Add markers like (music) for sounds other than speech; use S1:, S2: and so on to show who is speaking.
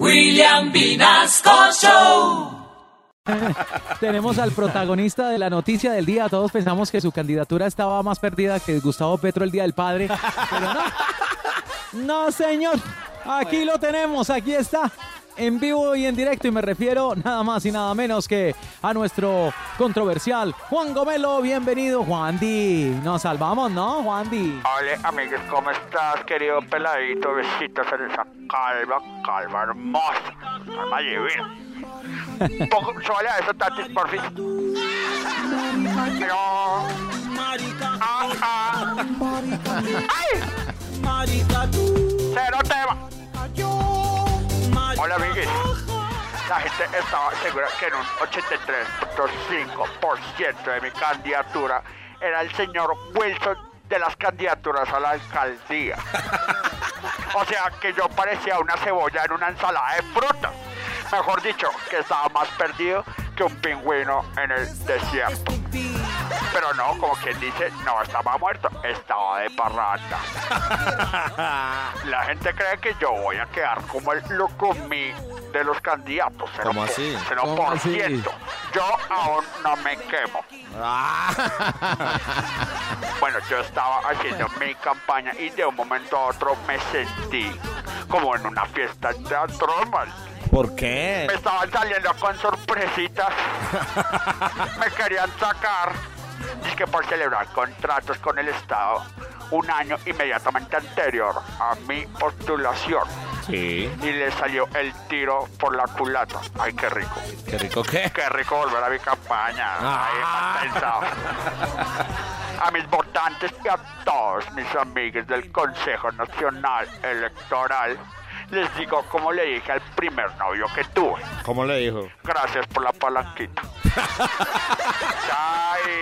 S1: William Vinasco Show. (laughs)
S2: Tenemos al protagonista de la noticia del día. Todos pensamos que su candidatura estaba más perdida que Gustavo Petro el Día del Padre. Pero no. (laughs) No, señor. Aquí lo tenemos. Aquí está. En vivo y en directo. Y me refiero nada más y nada menos que a nuestro controversial Juan Gomelo. Bienvenido, Juan Di. Nos salvamos, ¿no, Juan Di?
S3: Hola amigos, ¿cómo estás, querido peladito? Besitos en esa calva, calva hermosa, calva divina. Pongo, súbale a eso, Tati, por fin. Pero... Ah, ah. ¡Ay! Hola amiguis. La gente estaba segura que en un 83.5% de mi candidatura era el señor Wilson de las candidaturas a la alcaldía. O sea que yo parecía una cebolla en una ensalada de frutas. Mejor dicho, que estaba más perdido que un pingüino en el desierto. Pero no, como quien dice, no estaba muerto, estaba de parranda. (laughs) La gente cree que yo voy a quedar como el lucumí de los candidatos. Pero
S4: ¿Cómo así?
S3: pero
S2: ¿Cómo
S3: por
S2: así?
S3: ciento, yo aún no me quemo. (laughs) Bueno, yo estaba haciendo mi campaña y de un momento a otro me sentí como en una fiesta teatral.
S4: ¿Por qué?
S3: Me estaban saliendo con sorpresitas. (laughs) me querían sacar. Es que por celebrar contratos con el Estado un año inmediatamente anterior a mi postulación.
S4: Sí.
S3: Y le salió el tiro por la culata. Ay, qué rico.
S4: ¿Qué rico qué?
S3: Qué rico volver a mi campaña.
S4: Ah.
S3: A mis votantes y a todos mis amigos del Consejo Nacional Electoral, les digo como le dije al primer novio que tuve.
S4: ¿Cómo le dijo?
S3: Gracias por la palanquita. (laughs) Chai.